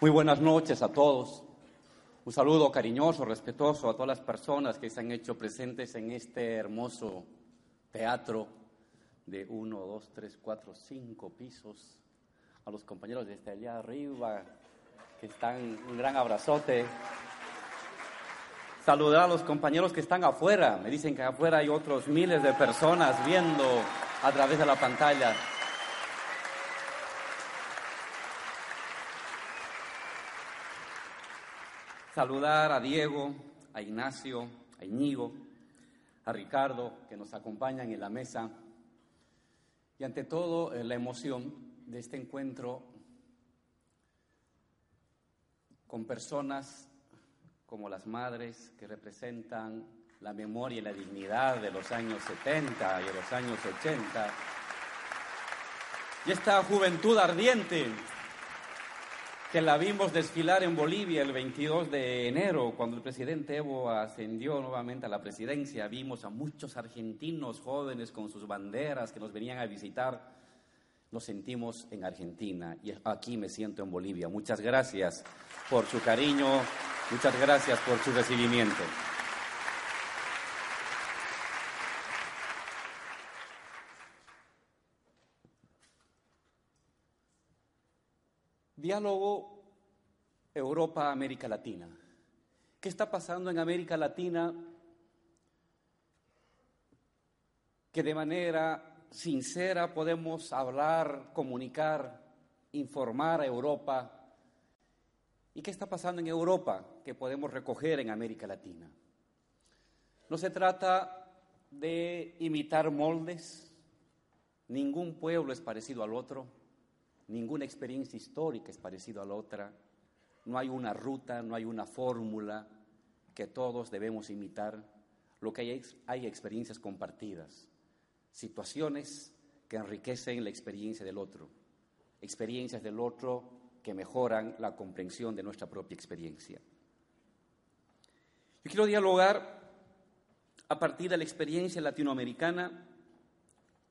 Muy buenas noches a todos. Un saludo cariñoso, respetuoso a todas las personas que se han hecho presentes en este hermoso teatro de uno, dos, tres, cuatro, cinco pisos. A los compañeros desde allá arriba que están, un gran abrazote. Saludar a los compañeros que están afuera. Me dicen que afuera hay otros miles de personas viendo a través de la pantalla. Saludar a Diego, a Ignacio, a Iñigo, a Ricardo, que nos acompañan en la mesa. Y ante todo, eh, la emoción de este encuentro con personas como las madres que representan la memoria y la dignidad de los años 70 y los años 80. Y esta juventud ardiente que la vimos desfilar en Bolivia el 22 de enero, cuando el presidente Evo ascendió nuevamente a la presidencia, vimos a muchos argentinos jóvenes con sus banderas que nos venían a visitar. Lo sentimos en Argentina y aquí me siento en Bolivia. Muchas gracias por su cariño, muchas gracias por su recibimiento. Diálogo Europa-América Latina. ¿Qué está pasando en América Latina que de manera sincera podemos hablar, comunicar, informar a Europa? ¿Y qué está pasando en Europa que podemos recoger en América Latina? No se trata de imitar moldes, ningún pueblo es parecido al otro Ninguna experiencia histórica es parecida a la otra. No hay una ruta, no hay una fórmula que todos debemos imitar. Lo que hay es hay experiencias compartidas, situaciones que enriquecen la experiencia del otro, experiencias del otro que mejoran la comprensión de nuestra propia experiencia. Yo quiero dialogar a partir de la experiencia latinoamericana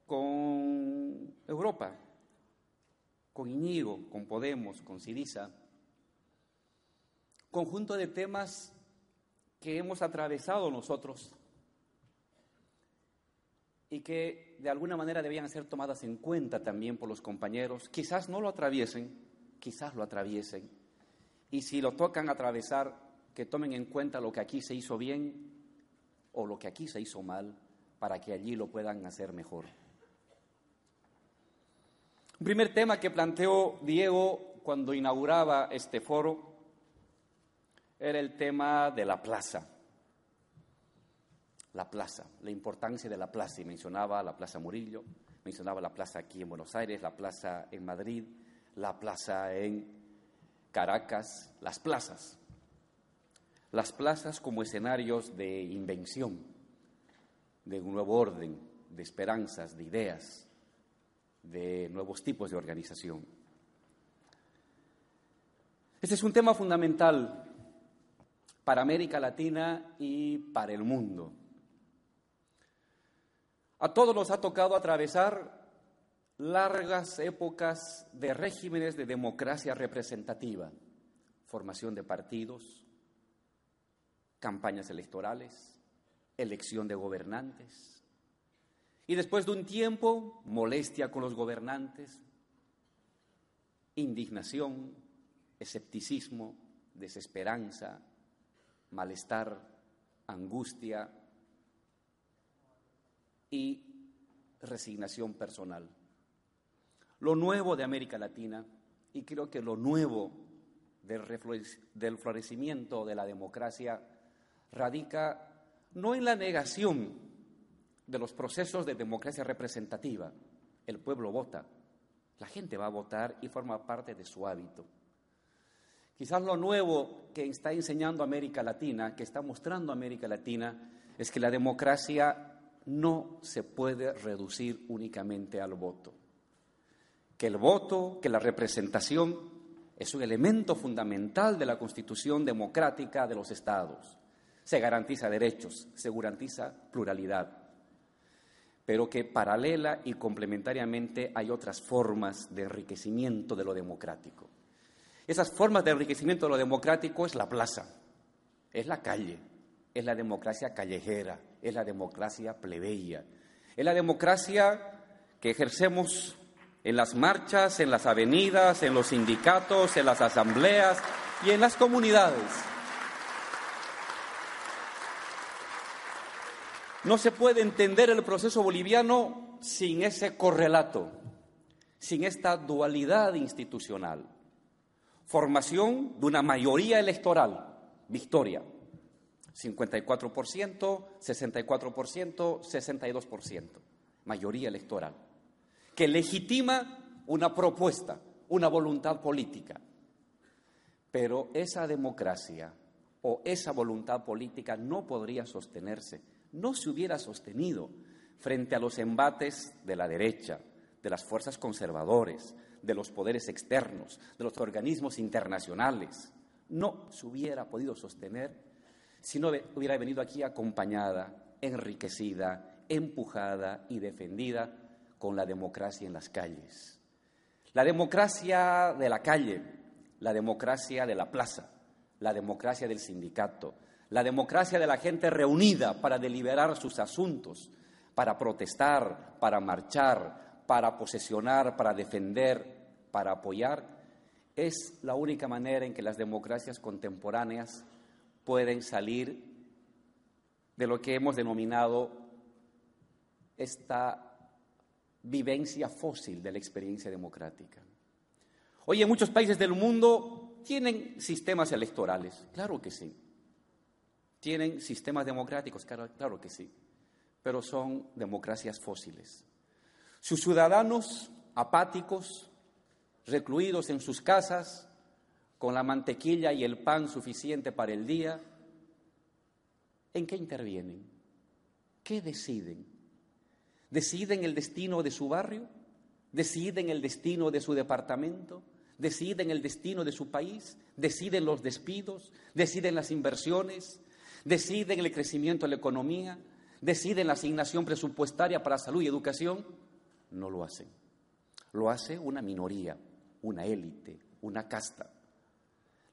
con Europa, con Iñigo, con Podemos, con Siriza, conjunto de temas que hemos atravesado nosotros y que de alguna manera debían ser tomadas en cuenta también por los compañeros. Quizás no lo atraviesen, quizás lo atraviesen, y si lo tocan atravesar, que tomen en cuenta lo que aquí se hizo bien o lo que aquí se hizo mal, para que allí lo puedan hacer mejor. Un primer tema que planteó Diego cuando inauguraba este foro era el tema de la plaza. La plaza, la importancia de la plaza. Y mencionaba la Plaza Murillo, mencionaba la plaza aquí en Buenos Aires, la plaza en Madrid, la plaza en Caracas, las plazas. Las plazas como escenarios de invención, de un nuevo orden, de esperanzas, de ideas de nuevos tipos de organización. Este es un tema fundamental para América Latina y para el mundo. A todos nos ha tocado atravesar largas épocas de regímenes de democracia representativa, formación de partidos, campañas electorales, elección de gobernantes, y después de un tiempo, molestia con los gobernantes, indignación, escepticismo, desesperanza, malestar, angustia y resignación personal. Lo nuevo de América Latina, y creo que lo nuevo del florecimiento de la democracia, radica no en la negación de los procesos de democracia representativa. El pueblo vota, la gente va a votar y forma parte de su hábito. Quizás lo nuevo que está enseñando América Latina, que está mostrando América Latina, es que la democracia no se puede reducir únicamente al voto. Que el voto, que la representación es un elemento fundamental de la constitución democrática de los estados. Se garantiza derechos, se garantiza pluralidad pero que paralela y complementariamente hay otras formas de enriquecimiento de lo democrático. Esas formas de enriquecimiento de lo democrático es la plaza, es la calle, es la democracia callejera, es la democracia plebeya, es la democracia que ejercemos en las marchas, en las avenidas, en los sindicatos, en las asambleas y en las comunidades. No se puede entender el proceso boliviano sin ese correlato, sin esta dualidad institucional formación de una mayoría electoral, victoria, 54%, 64%, 62%, mayoría electoral, que legitima una propuesta, una voluntad política. Pero esa democracia o esa voluntad política no podría sostenerse, no se hubiera sostenido frente a los embates de la derecha, de las fuerzas conservadores, de los poderes externos, de los organismos internacionales. No se hubiera podido sostener si no hubiera venido aquí acompañada, enriquecida, empujada y defendida con la democracia en las calles. La democracia de la calle, la democracia de la plaza, la democracia del sindicato, la democracia de la gente reunida para deliberar sus asuntos, para protestar, para marchar, para posesionar, para defender, para apoyar, es la única manera en que las democracias contemporáneas pueden salir de lo que hemos denominado esta vivencia fósil de la experiencia democrática. Hoy en muchos países del mundo tienen sistemas electorales, claro que sí. Tienen sistemas democráticos, claro, que sí, pero son democracias fósiles. Sus ciudadanos apáticos, recluidos en sus casas, con la mantequilla y el pan suficiente para el día, ¿en qué intervienen? ¿Qué deciden? ¿Deciden el destino de su barrio? ¿Deciden el destino de su departamento? ¿Deciden el destino de su país? ¿Deciden los despidos? ¿Deciden las inversiones? ¿Deciden el crecimiento de la economía? ¿Deciden la asignación presupuestaria para salud y educación? no lo hacen. Lo hace una minoría, una élite, una casta.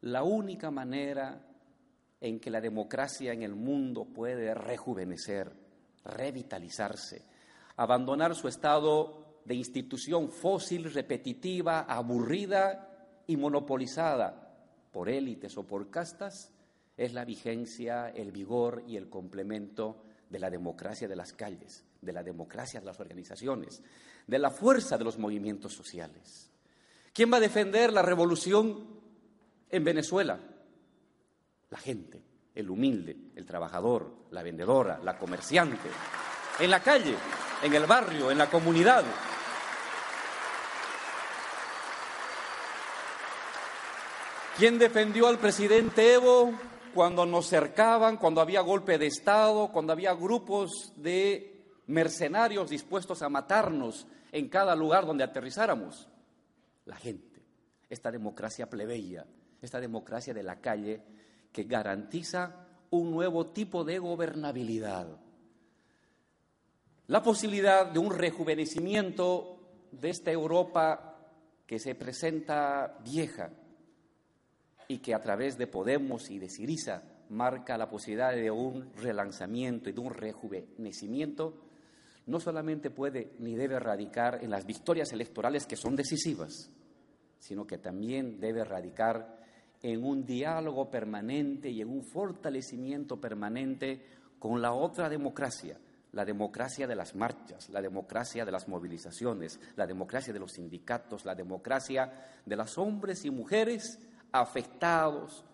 La única manera en que la democracia en el mundo puede rejuvenecer, revitalizarse, abandonar su estado de institución fósil, repetitiva, aburrida y monopolizada por élites o por castas, es la vigencia, el vigor y el complemento de la democracia de las calles, de la democracia de las organizaciones, de la fuerza de los movimientos sociales. ¿Quién va a defender la revolución en Venezuela? La gente, el humilde, el trabajador, la vendedora, la comerciante, en la calle, en el barrio, en la comunidad. ¿Quién defendió al presidente Evo cuando nos cercaban, cuando había golpe de Estado, cuando había grupos de mercenarios dispuestos a matarnos en cada lugar donde aterrizáramos? La gente, esta democracia plebeya, esta democracia de la calle que garantiza un nuevo tipo de gobernabilidad. La posibilidad de un rejuvenecimiento de esta Europa que se presenta vieja, y que a través de Podemos y de Siriza marca la posibilidad de un relanzamiento y de un rejuvenecimiento, no solamente puede ni debe radicar en las victorias electorales que son decisivas, sino que también debe radicar en un diálogo permanente y en un fortalecimiento permanente con la otra democracia, la democracia de las marchas, la democracia de las movilizaciones, la democracia de los sindicatos, la democracia de los hombres y mujeres afectados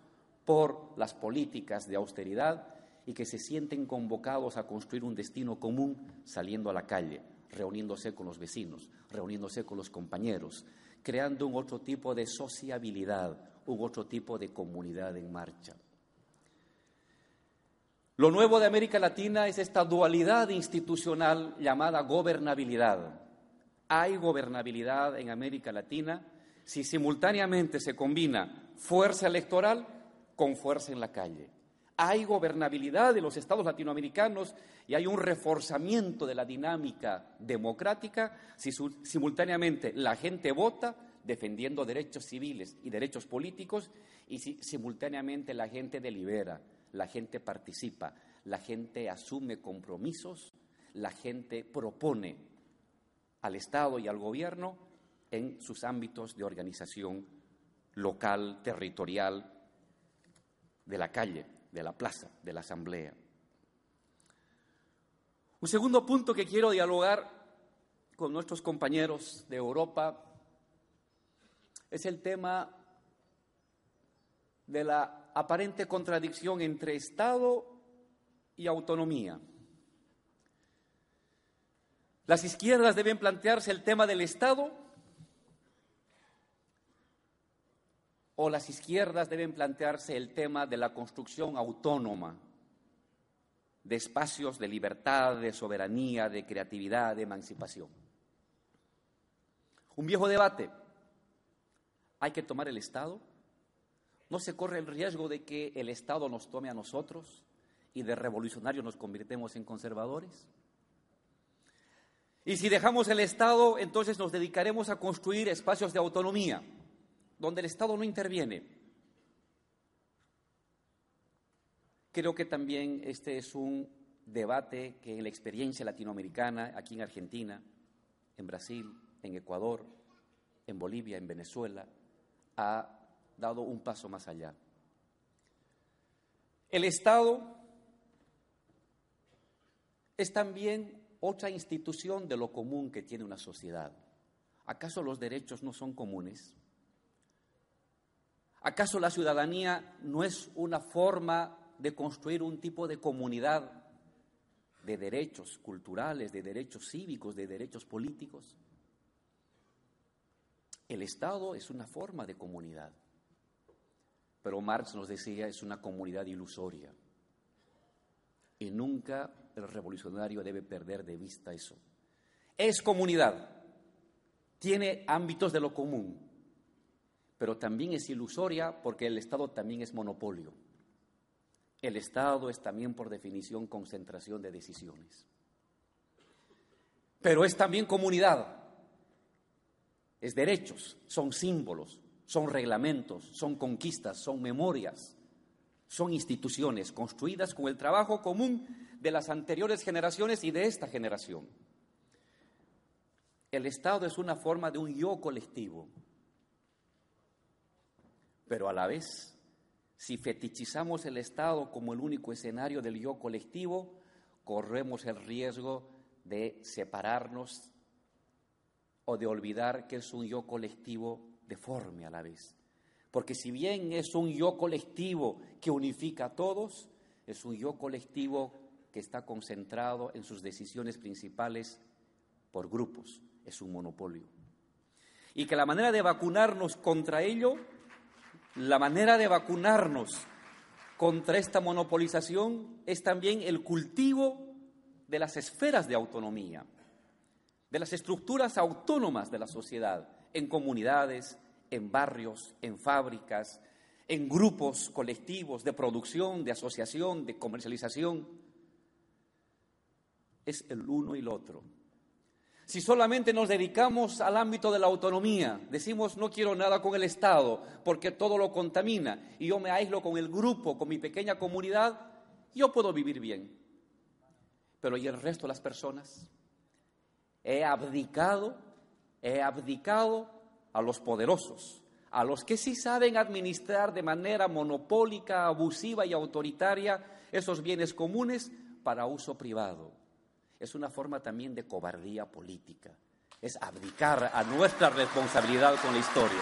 por las políticas de austeridad y que se sienten convocados a construir un destino común saliendo a la calle, reuniéndose con los vecinos, reuniéndose con los compañeros, creando un otro tipo de sociabilidad, un otro tipo de comunidad en marcha. Lo nuevo de América Latina es esta dualidad institucional llamada gobernabilidad. Hay gobernabilidad en América Latina si simultáneamente se combina fuerza electoral con fuerza en la calle. Hay gobernabilidad de los estados latinoamericanos y hay un reforzamiento de la dinámica democrática si simultáneamente la gente vota, defendiendo derechos civiles y derechos políticos y simultáneamente la gente delibera, la gente participa, la gente asume compromisos, la gente propone al Estado y al gobierno en sus ámbitos de organización local, territorial, de la calle, de la plaza, de la asamblea. Un segundo punto que quiero dialogar con nuestros compañeros de Europa es el tema de la aparente contradicción entre Estado y autonomía. Las izquierdas deben plantearse el tema del Estado o las izquierdas deben plantearse el tema de la construcción autónoma de espacios de libertad, de soberanía, de creatividad, de emancipación. Un viejo debate. ¿Hay que tomar el Estado? ¿No se corre el riesgo de que el Estado nos tome a nosotros y de revolucionarios nos convirtemos en conservadores? Y si dejamos el Estado, entonces nos dedicaremos a construir espacios de autonomía, donde el Estado no interviene. Creo que también este es un debate que en la experiencia latinoamericana, aquí en Argentina, en Brasil, en Ecuador, en Bolivia, en Venezuela, ha dado un paso más allá. El Estado es también otra institución de lo común que tiene una sociedad. ¿Acaso los derechos no son comunes? ¿Acaso la ciudadanía no es una forma de construir un tipo de comunidad de derechos culturales, de derechos cívicos, de derechos políticos? El Estado es una forma de comunidad, pero Marx nos decía es una comunidad ilusoria. Y nunca el revolucionario debe perder de vista eso. Es comunidad, tiene ámbitos de lo común, pero también es ilusoria porque el Estado también es monopolio. El Estado es también por definición concentración de decisiones. Pero es también comunidad, es derechos, son símbolos, son reglamentos, son conquistas, son memorias, son instituciones construidas con el trabajo común de las anteriores generaciones y de esta generación. El Estado es una forma de un yo colectivo, pero a la vez, si fetichizamos el Estado como el único escenario del yo colectivo, corremos el riesgo de separarnos o de olvidar que es un yo colectivo deforme a la vez. Porque si bien es un yo colectivo que unifica a todos, es un yo colectivo que está concentrado en sus decisiones principales por grupos, es un monopolio. Y que la manera de vacunarnos contra ello, la manera de vacunarnos contra esta monopolización es también el cultivo de las esferas de autonomía, de las estructuras autónomas de la sociedad, en comunidades, en barrios, en fábricas, en grupos colectivos de producción, de asociación, de comercialización, es el uno y el otro. Si solamente nos dedicamos al ámbito de la autonomía, decimos no quiero nada con el Estado porque todo lo contamina y yo me aíslo con el grupo, con mi pequeña comunidad, yo puedo vivir bien. Pero ¿y el resto de las personas? He abdicado, he abdicado a los poderosos, a los que sí saben administrar de manera monopólica, abusiva y autoritaria esos bienes comunes para uso privado es una forma también de cobardía política, es abdicar a nuestra responsabilidad con la historia.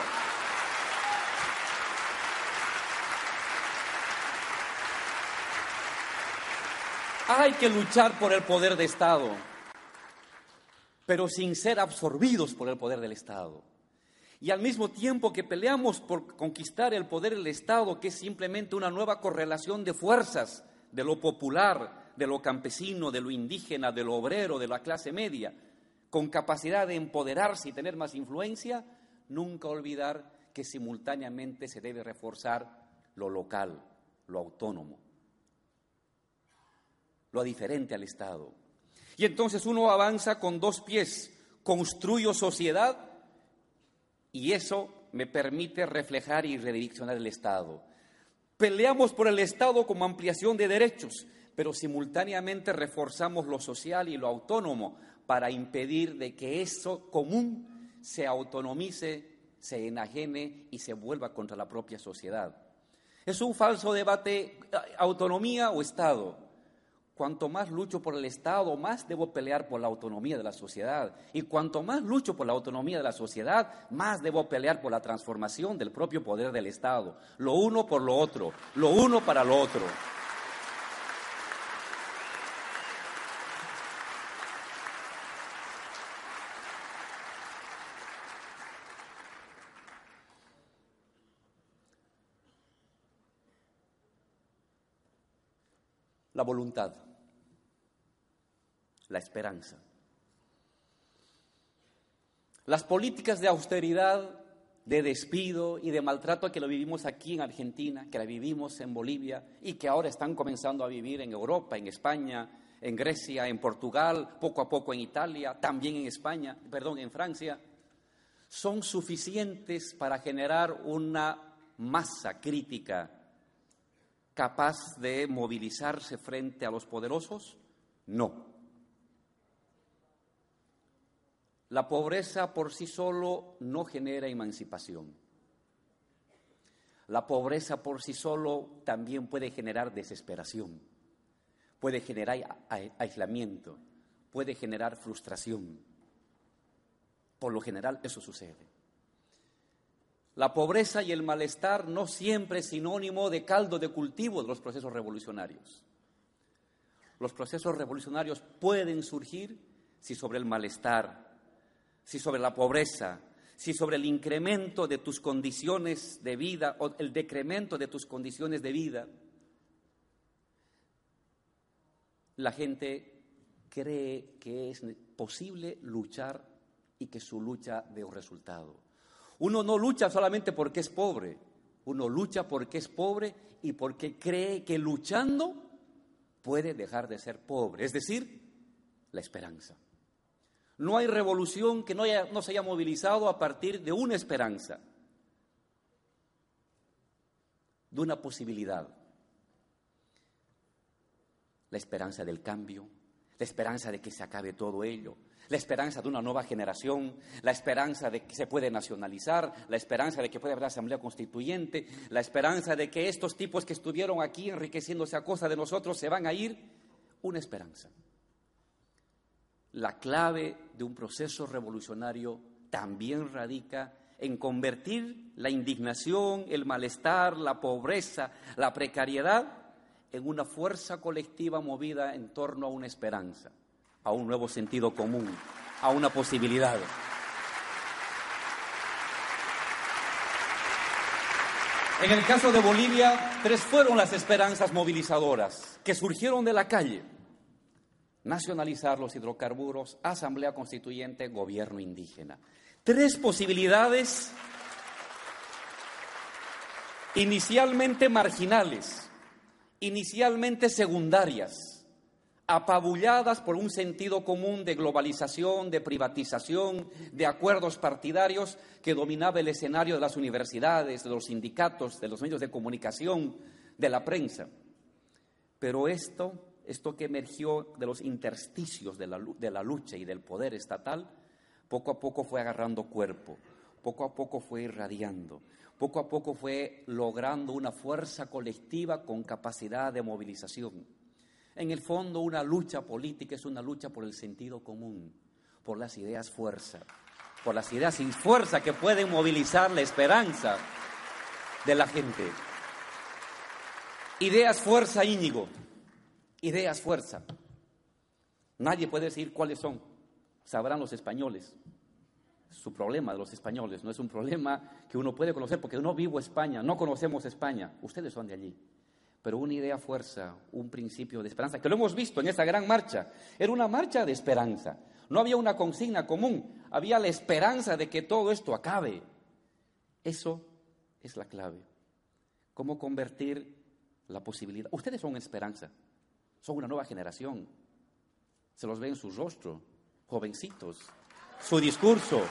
Hay que luchar por el poder de Estado, pero sin ser absorbidos por el poder del Estado. Y al mismo tiempo que peleamos por conquistar el poder del Estado, que es simplemente una nueva correlación de fuerzas de lo popular de lo campesino, de lo indígena, de lo obrero, de la clase media, con capacidad de empoderarse y tener más influencia, nunca olvidar que simultáneamente se debe reforzar lo local, lo autónomo, lo diferente al Estado. Y entonces uno avanza con dos pies, construyo sociedad Y eso me permite reflejar y redireccionar el Estado. Peleamos por el Estado como ampliación de derechos, pero simultáneamente reforzamos lo social y lo autónomo para impedir de que eso común se autonomice, se enajene y se vuelva contra la propia sociedad. Es un falso debate autonomía o Estado. Cuanto más lucho por el Estado, más debo pelear por la autonomía de la sociedad. Y cuanto más lucho por la autonomía de la sociedad, más debo pelear por la transformación del propio poder del Estado. Lo uno por lo otro, lo uno para lo otro. La voluntad la esperanza. Las políticas de austeridad, de despido y de maltrato que lo vivimos aquí en Argentina, que la vivimos en Bolivia y que ahora están comenzando a vivir en Europa, en España, en Grecia, en Portugal, poco a poco en Italia, también en España, perdón, en Francia, son suficientes para generar una masa crítica capaz de movilizarse frente a los poderosos? No. La pobreza por sí solo no genera emancipación. La pobreza por sí solo también puede generar desesperación, puede generar aislamiento, puede generar frustración. Por lo general eso sucede. La pobreza y el malestar no siempre es sinónimo de caldo de cultivo de los procesos revolucionarios. Los procesos revolucionarios pueden surgir si sobre el malestar, si sobre la pobreza, si sobre el incremento de tus condiciones de vida o el decremento de tus condiciones de vida, la gente cree que es posible luchar y que su lucha dé un resultado. Uno no lucha solamente porque es pobre, uno lucha porque es pobre y porque cree que luchando puede dejar de ser pobre, es decir, la esperanza. No hay revolución que no, no se haya movilizado a partir de una esperanza, de una posibilidad. La esperanza del cambio, la esperanza de que se acabe todo ello, la esperanza de una nueva generación, la esperanza de que se puede nacionalizar, la esperanza de que puede haber asamblea constituyente, la esperanza de que estos tipos que estuvieron aquí enriqueciéndose a costa de nosotros se van a ir, una esperanza. La clave de un proceso revolucionario también radica en convertir la indignación, el malestar, la pobreza, la precariedad en una fuerza colectiva movida en torno a una esperanza, a un nuevo sentido común, a una posibilidad. En el caso de Bolivia, tres fueron las esperanzas movilizadoras que surgieron de la calle nacionalizar los hidrocarburos, asamblea constituyente, gobierno indígena. Tres posibilidades inicialmente marginales, inicialmente secundarias, apabulladas por un sentido común de globalización, de privatización, de acuerdos partidarios que dominaba el escenario de las universidades, de los sindicatos, de los medios de comunicación, de la prensa. Pero esto esto que emergió de los intersticios de la, de la lucha y del poder estatal, poco a poco fue agarrando cuerpo, poco a poco fue irradiando, poco a poco fue logrando una fuerza colectiva con capacidad de movilización. En el fondo, una lucha política es una lucha por el sentido común, por las ideas fuerza, por las ideas sin fuerza que pueden movilizar la esperanza de la gente. Ideas fuerza, Íñigo. Ideas fuerza. Nadie puede decir cuáles son. Sabrán los españoles. Su problema de los españoles no es un problema que uno puede conocer porque no vivo España, no conocemos España. Ustedes son de allí. Pero una idea fuerza, un principio de esperanza, que lo hemos visto en esa gran marcha. Era una marcha de esperanza. No había una consigna común, había la esperanza de que todo esto acabe. Eso es la clave. ¿Cómo convertir la posibilidad? Ustedes son esperanza. Son una nueva generación. Se los ve en su rostro, jovencitos, su discurso,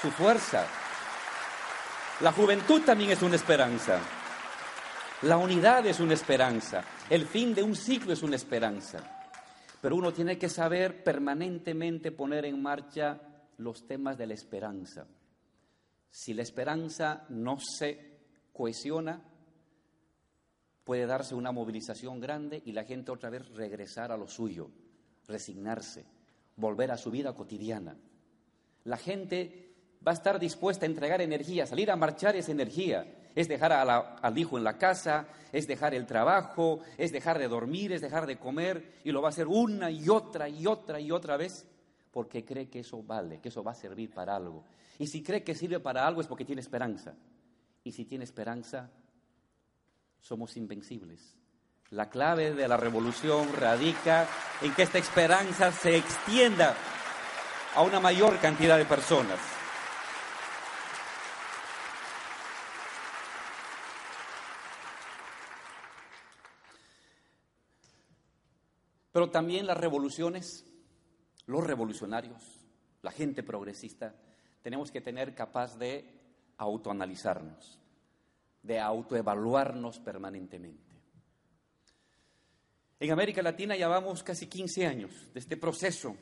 su fuerza. La juventud también es una esperanza. La unidad es una esperanza. El fin de un ciclo es una esperanza. Pero uno tiene que saber permanentemente poner en marcha los temas de la esperanza. Si la esperanza no se cohesiona, puede darse una movilización grande y la gente otra vez regresar a lo suyo, resignarse, volver a su vida cotidiana. La gente va a estar dispuesta a entregar energía, salir a marchar esa energía. Es dejar al hijo en la casa, es dejar el trabajo, es dejar de dormir, es dejar de comer y lo va a hacer una y otra y otra y otra vez porque cree que eso vale, que eso va a servir para algo. Y si cree que sirve para algo es porque tiene esperanza. Y si tiene esperanza, somos invencibles. La clave de la revolución radica en que esta esperanza se extienda a una mayor cantidad de personas. Pero también las revoluciones, los revolucionarios, la gente progresista, tenemos que tener capaz de autoanalizarnos, de autoevaluarnos permanentemente. En América Latina llevamos casi 15 años de este proceso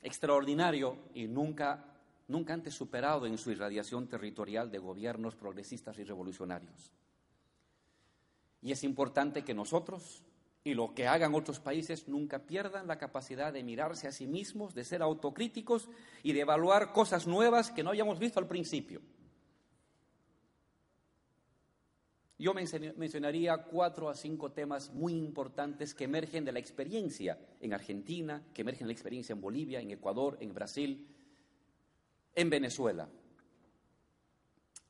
extraordinario y nunca, nunca antes superado en su irradiación territorial de gobiernos progresistas y revolucionarios. Y es importante que nosotros y lo que hagan otros países nunca pierdan la capacidad de mirarse a sí mismos, de ser autocríticos y de evaluar cosas nuevas que no hayamos visto al principio. Yo mencionaría cuatro a cinco temas muy importantes que emergen de la experiencia en Argentina, que emergen de la experiencia en Bolivia, en Ecuador, en Brasil, en Venezuela.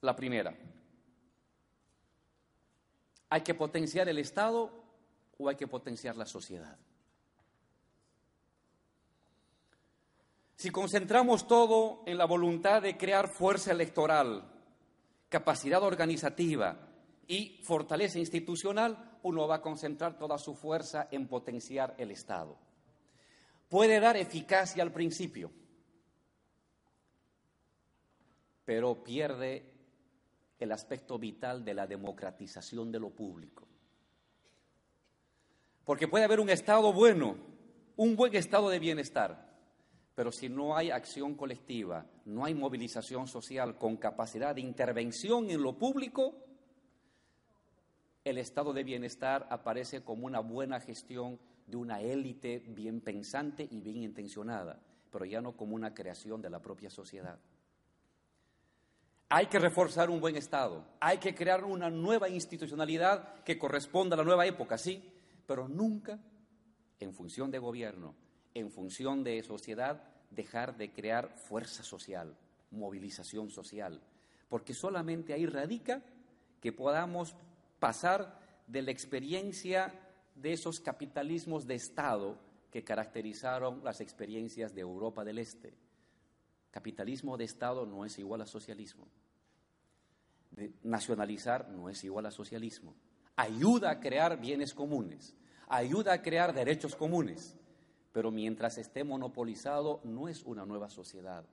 La primera, hay que potenciar el Estado o hay que potenciar la sociedad. Si concentramos todo en la voluntad de crear fuerza electoral, capacidad organizativa, y fortaleza institucional, uno va a concentrar toda su fuerza en potenciar el Estado. Puede dar eficacia al principio, pero pierde el aspecto vital de la democratización de lo público. Porque puede haber un Estado bueno, un buen estado de bienestar, pero si no hay acción colectiva, no hay movilización social con capacidad de intervención en lo público, el estado de bienestar aparece como una buena gestión de una élite bien pensante y bien intencionada, pero ya no como una creación de la propia sociedad. Hay que reforzar un buen Estado, hay que crear una nueva institucionalidad que corresponda a la nueva época, sí, pero nunca en función de gobierno, en función de sociedad, dejar de crear fuerza social, movilización social, porque solamente ahí radica que podamos pasar de la experiencia de esos capitalismos de Estado que caracterizaron las experiencias de Europa del Este. Capitalismo de Estado no es igual a socialismo. nacionalizar no es igual a socialismo. Ayuda a crear bienes comunes, ayuda a crear derechos comunes, pero mientras esté monopolizado no es una nueva sociedad.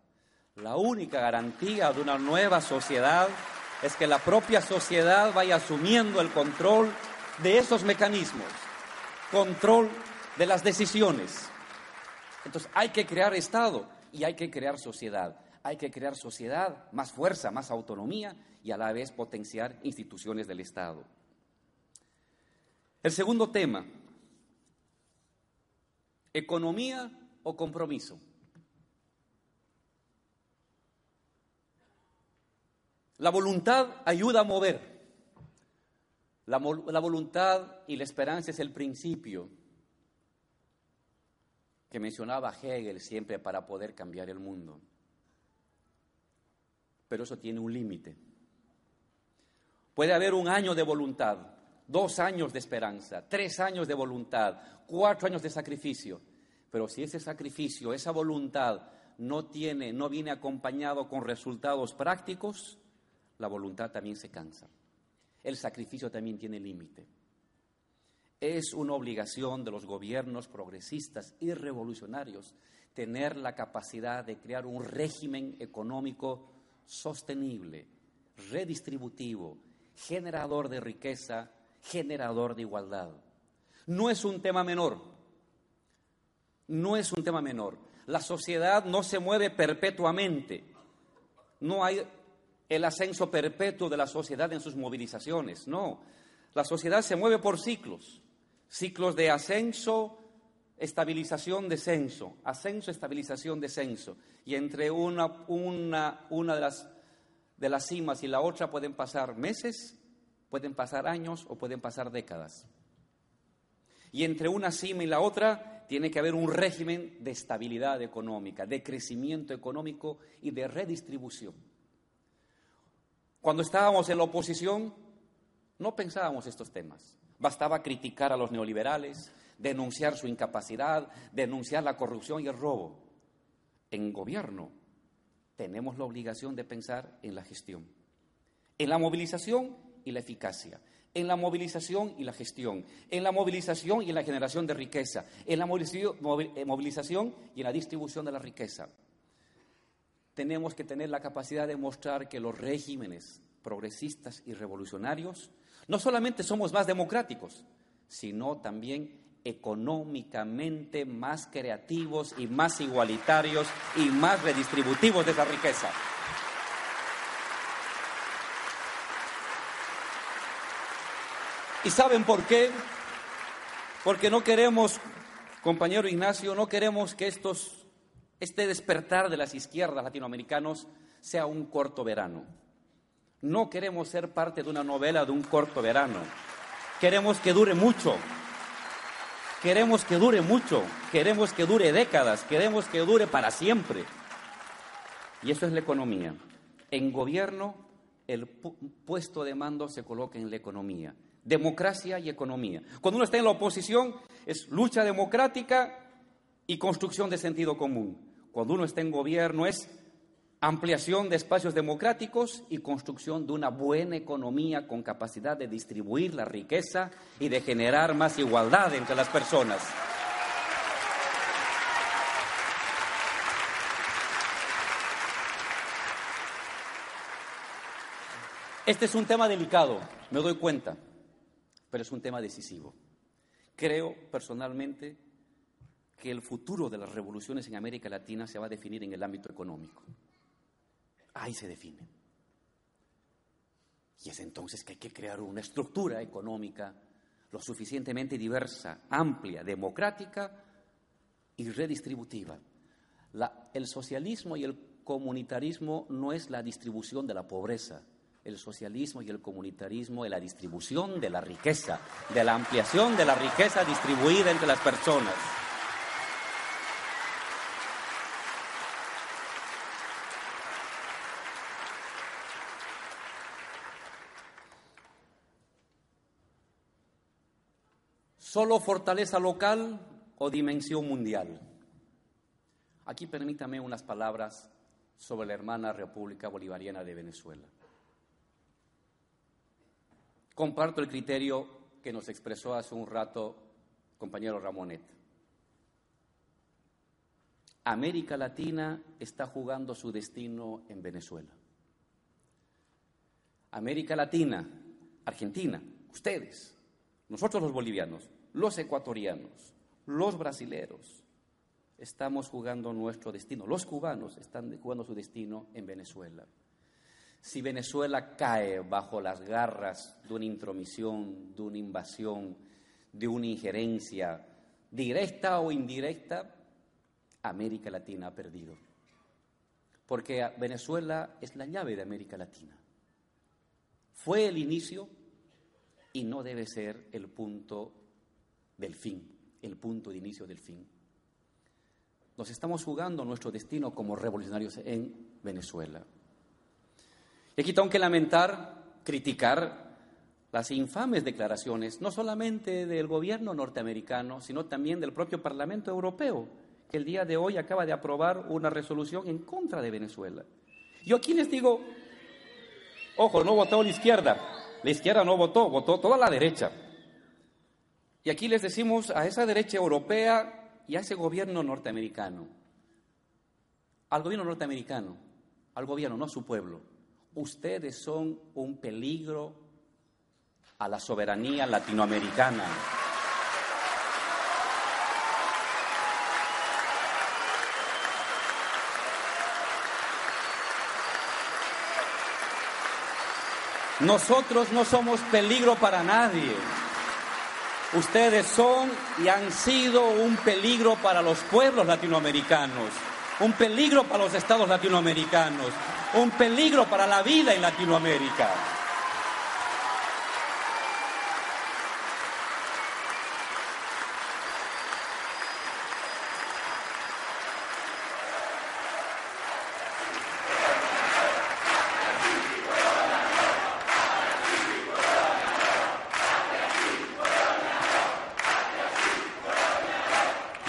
La única garantía de una nueva sociedad es que la propia sociedad vaya asumiendo el control de esos mecanismos, control de las decisiones. Entonces hay que crear Estado y hay que crear sociedad. Hay que crear sociedad, más fuerza, más autonomía y a la vez potenciar instituciones del Estado. El segundo tema, economía o compromiso. La voluntad ayuda a mover. La, voluntad y la esperanza es el principio que mencionaba Hegel siempre para poder cambiar el mundo. Pero eso tiene un límite. Puede haber un año de voluntad, dos años de esperanza, tres años de voluntad, cuatro años de sacrificio. Pero si ese sacrificio, esa voluntad no tiene, no viene acompañado con resultados prácticos, la voluntad también se cansa. El sacrificio también tiene límite. Es una obligación de los gobiernos progresistas y revolucionarios tener la capacidad de crear un régimen económico sostenible, redistributivo, generador de riqueza, generador de igualdad. No es un tema menor, no es un tema menor. La sociedad no se mueve perpetuamente, no hay el ascenso perpetuo de la sociedad en sus movilizaciones, no. La sociedad se mueve por ciclos, ciclos de ascenso, estabilización, descenso, ascenso, estabilización, descenso. Y entre una, una, una de, las, de las cimas y la otra pueden pasar meses, pueden pasar años o pueden pasar décadas. Y entre una cima y la otra tiene que haber un régimen de estabilidad económica, de crecimiento económico y de redistribución. Cuando estábamos en la oposición, no pensábamos estos temas. Bastaba criticar a los neoliberales, denunciar su incapacidad, denunciar la corrupción y el robo. En gobierno tenemos la obligación de pensar en la gestión, en la movilización y la eficacia, en la movilización y la gestión, en la movilización y en la generación de riqueza, en la eh, movilización y en la distribución de la riqueza. Tenemos que tener la capacidad de mostrar que los regímenes progresistas y revolucionarios no solamente somos más democráticos, sino también económicamente más creativos y más igualitarios y más redistributivos de esa riqueza. ¿Y saben por qué? Porque no queremos, compañero Ignacio, no queremos que este despertar de las izquierdas latinoamericanos sea un corto verano. No queremos ser parte de una novela de un corto verano. Queremos que dure mucho, Queremos que dure mucho, queremos que dure décadas, queremos que dure para siempre. Y eso es la economía. En gobierno, el puesto de mando se coloca en la economía. Democracia y economía. Cuando uno está en la oposición, es lucha democrática y construcción de sentido común. Cuando uno está en gobierno, es ampliación de espacios democráticos y construcción de una buena economía con capacidad de distribuir la riqueza y de generar más igualdad entre las personas. Este es un tema delicado, me doy cuenta, pero es un tema decisivo. Creo personalmente que el futuro de las revoluciones en América Latina se va a definir en el ámbito económico. Ahí se define. Y es entonces que hay que crear una estructura económica lo suficientemente diversa, amplia, democrática y redistributiva. el socialismo y el comunitarismo no es la distribución de la pobreza. El socialismo y el comunitarismo es la distribución de la riqueza, de la ampliación de la riqueza distribuida entre las personas. ¿Solo fortaleza local o dimensión mundial? Aquí permítame unas palabras sobre la hermana República Bolivariana de Venezuela. Comparto el criterio que nos expresó hace un rato compañero Ramonet. América Latina está jugando su destino en Venezuela. América Latina, Argentina, ustedes, nosotros los bolivianos, los ecuatorianos, los brasileros, estamos jugando nuestro destino. Los cubanos están jugando su destino en Venezuela. Si Venezuela cae bajo las garras de una intromisión, de una invasión, de una injerencia directa o indirecta, América Latina ha perdido. Porque Venezuela es la llave de América Latina. Fue el inicio y no debe ser el punto del fin, el punto de inicio del fin. Nos estamos jugando nuestro destino como revolucionarios en Venezuela. Y aquí tengo que lamentar, criticar las infames declaraciones, no solamente del gobierno norteamericano, sino también del propio Parlamento Europeo, que el día de hoy acaba de aprobar una resolución en contra de Venezuela. Yo aquí les digo, ojo, no votó la izquierda, la izquierda no votó, votó toda la derecha. Y aquí les decimos a esa derecha europea y a ese gobierno norteamericano, al gobierno norteamericano, al gobierno, no a su pueblo, ustedes son un peligro a la soberanía latinoamericana. Nosotros no somos peligro para nadie. Ustedes son y han sido un peligro para los pueblos latinoamericanos, un peligro para los estados latinoamericanos, un peligro para la vida en Latinoamérica.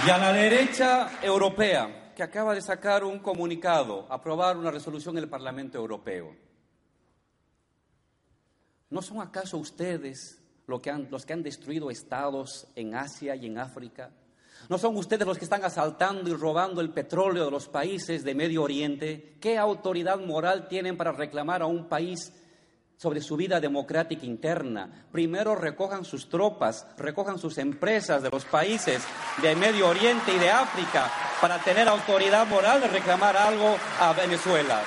Y a la derecha europea, que acaba de sacar un comunicado, aprobar una resolución en el Parlamento Europeo. ¿No son acaso ustedes los que han destruido estados en Asia y en África? ¿No son ustedes los que están asaltando y robando el petróleo de los países de Medio Oriente? ¿Qué autoridad moral tienen para reclamar a un país sobre su vida democrática interna. Primero recojan sus tropas, recojan sus empresas de los países de Medio Oriente y de África para tener autoridad moral de reclamar algo a Venezuela.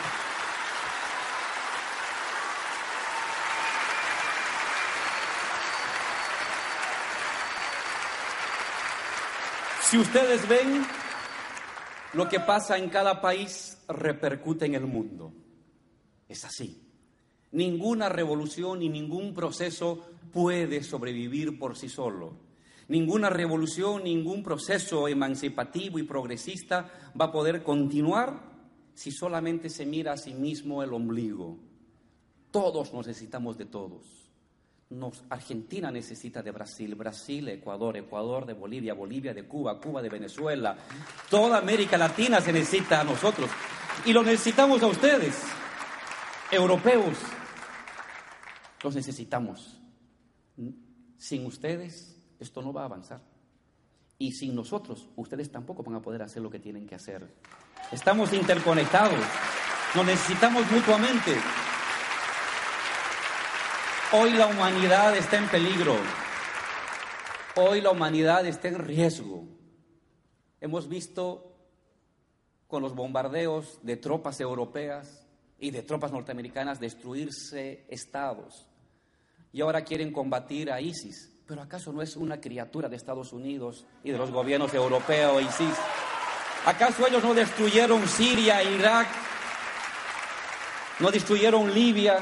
Si ustedes ven lo que pasa en cada país, repercute en el mundo. Es así. Ninguna revolución y ningún proceso puede sobrevivir por sí solo. Ninguna revolución, ningún proceso emancipativo y progresista va a poder continuar si solamente se mira a sí mismo el ombligo. Todos necesitamos de todos. Argentina necesita de Brasil, Brasil, Ecuador, Ecuador, de Bolivia, Bolivia, de Cuba, Cuba, de Venezuela. Toda América Latina se necesita a nosotros y lo necesitamos a ustedes, europeos, los necesitamos. Sin ustedes esto no va a avanzar. Y sin nosotros, ustedes tampoco van a poder hacer lo que tienen que hacer. Estamos interconectados, nos necesitamos mutuamente. Hoy la humanidad está en peligro. Hoy la humanidad está en riesgo. Hemos visto con los bombardeos de tropas europeas y de tropas norteamericanas destruirse estados, y ahora quieren combatir a ISIS. Pero ¿acaso no es una criatura de Estados Unidos y de los gobiernos europeos ISIS? ¿Acaso ellos no destruyeron Siria, Irak? ¿No destruyeron Libia?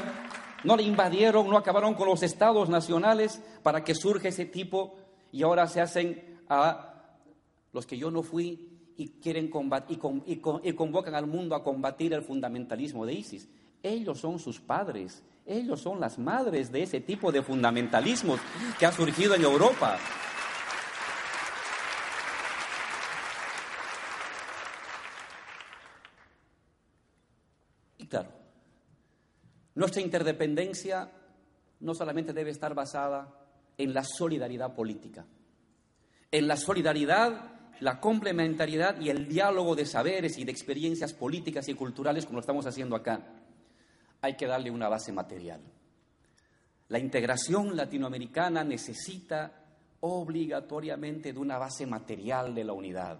¿No le invadieron? ¿No acabaron con los estados nacionales para que surja ese tipo? Y ahora se hacen a los que yo no fui y quieren combatir y, y convocan al mundo a combatir el fundamentalismo de ISIS. Ellos son sus padres, ellos son las madres de ese tipo de fundamentalismos que ha surgido en Europa. Y claro, nuestra interdependencia no solamente debe estar basada en la solidaridad política, en la solidaridad, la complementariedad y el diálogo de saberes y de experiencias políticas y culturales como lo estamos haciendo acá hay que darle una base material. La integración latinoamericana necesita obligatoriamente de una base material de la unidad.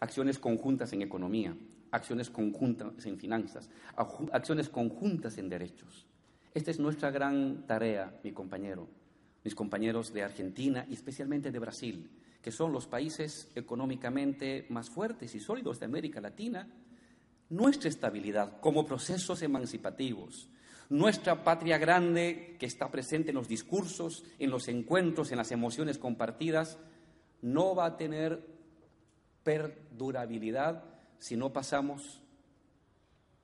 Acciones conjuntas en economía, acciones conjuntas en finanzas, acciones conjuntas en derechos. Esta es nuestra gran tarea, mi compañero, mis compañeros de Argentina y especialmente de Brasil, que son los países económicamente más fuertes y sólidos de América Latina nuestra estabilidad como procesos emancipativos, nuestra patria grande que está presente en los discursos, en los encuentros, en las emociones compartidas, no va a tener perdurabilidad si no pasamos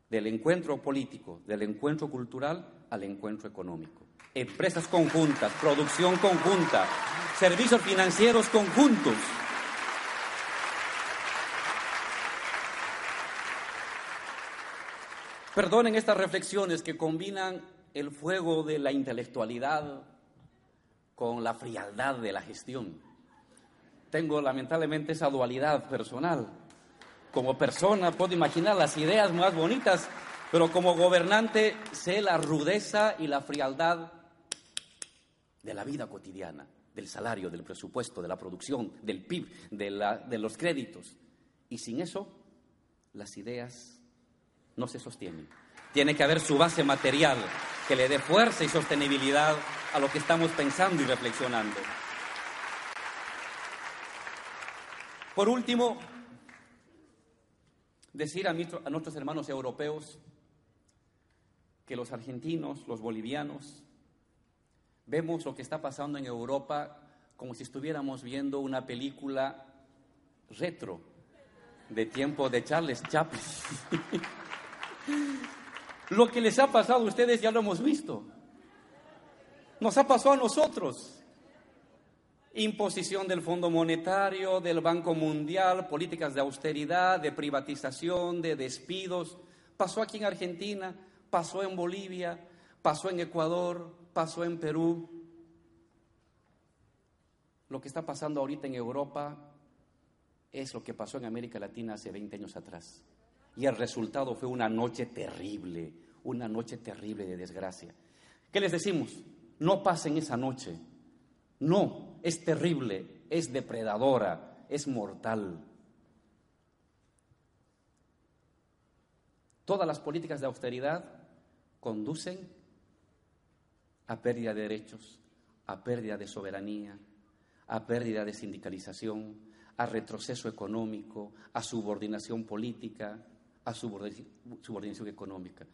del encuentro político, del encuentro cultural al encuentro económico. Empresas conjuntas, producción conjunta, servicios financieros conjuntos. Perdonen estas reflexiones que combinan el fuego de la intelectualidad con la frialdad de la gestión. Tengo lamentablemente esa dualidad personal. Como persona puedo imaginar las ideas más bonitas, pero como gobernante sé la rudeza y la frialdad de la vida cotidiana, del salario, del presupuesto, de la producción, del PIB, de, de los créditos. Y sin eso, las ideas no se sostienen. Tiene que haber su base material que le dé fuerza y sostenibilidad a lo que estamos pensando y reflexionando. Por último, decir a, nuestros hermanos europeos que los argentinos, los bolivianos, vemos lo que está pasando en Europa como si estuviéramos viendo una película retro de tiempo de Charles Chaplin. lo que les ha pasado a ustedes ya lo hemos visto. Nos ha pasado a nosotros. Imposición del Fondo Monetario, del Banco Mundial, políticas de austeridad, de privatización, de despidos. Pasó aquí en Argentina, pasó en Bolivia, pasó en Ecuador, pasó en Perú. Lo que está pasando ahorita en Europa es lo que pasó en América Latina hace 20 años atrás. Y el resultado fue una noche terrible, una noche terrible de desgracia. ¿Qué les decimos? No pasen esa noche. No, es terrible, es depredadora, es mortal. Todas las políticas de austeridad conducen a pérdida de derechos, a pérdida de soberanía, a pérdida de sindicalización, a retroceso económico, a subordinación política, a subordinación económica.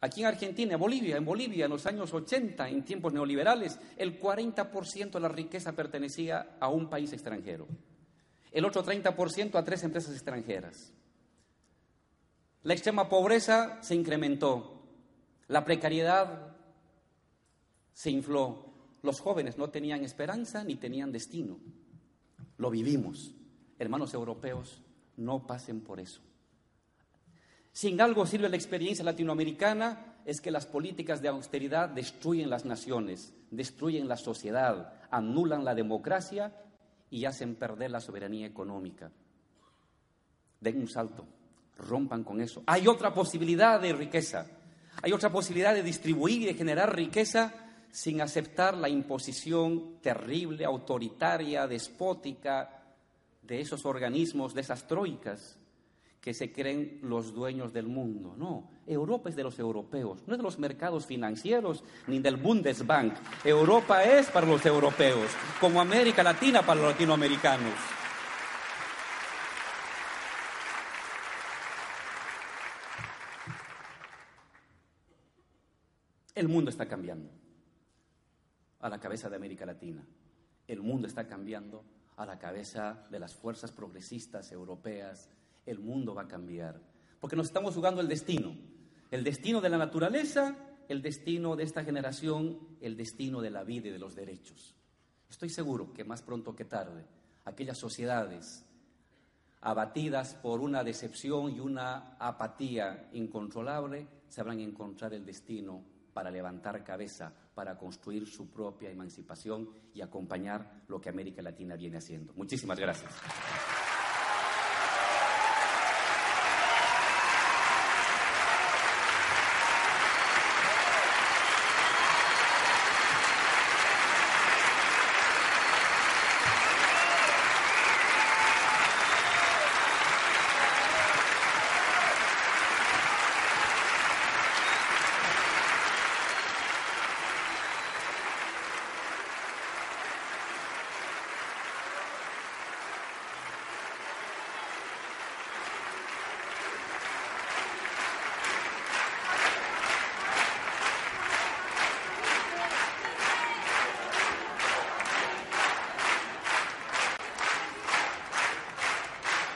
Aquí en Argentina, en Bolivia, en Bolivia, en los años 80, en tiempos neoliberales, el 40% de la riqueza pertenecía a un país extranjero. El otro 30% a tres empresas extranjeras. La extrema pobreza se incrementó. La precariedad se infló. Los jóvenes no tenían esperanza ni tenían destino. Lo vivimos. Hermanos europeos, no pasen por eso. Si en algo sirve la experiencia latinoamericana es que las políticas de austeridad destruyen las naciones, destruyen la sociedad, anulan la democracia y hacen perder la soberanía económica. Den un salto, rompan con eso. Hay otra posibilidad de riqueza, hay otra posibilidad de distribuir y de generar riqueza sin aceptar la imposición terrible, autoritaria, despótica de esos organismos, de esas troicas que se creen los dueños del mundo. No, Europa es de los europeos, no es de los mercados financieros ni del Bundesbank. Europa es para los europeos, como América Latina para los latinoamericanos. El mundo está cambiando a la cabeza de América Latina. El mundo está cambiando a la cabeza de las fuerzas progresistas europeas el mundo va a cambiar. Porque nos estamos jugando el destino. El destino de la naturaleza, el destino de esta generación, el destino de la vida y de los derechos. Estoy seguro que más pronto que tarde, aquellas sociedades abatidas por una decepción y una apatía incontrolable, sabrán encontrar el destino para levantar cabeza, para construir su propia emancipación y acompañar lo que América Latina viene haciendo. Muchísimas gracias.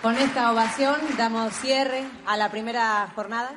Con esta ovación damos cierre a la primera jornada.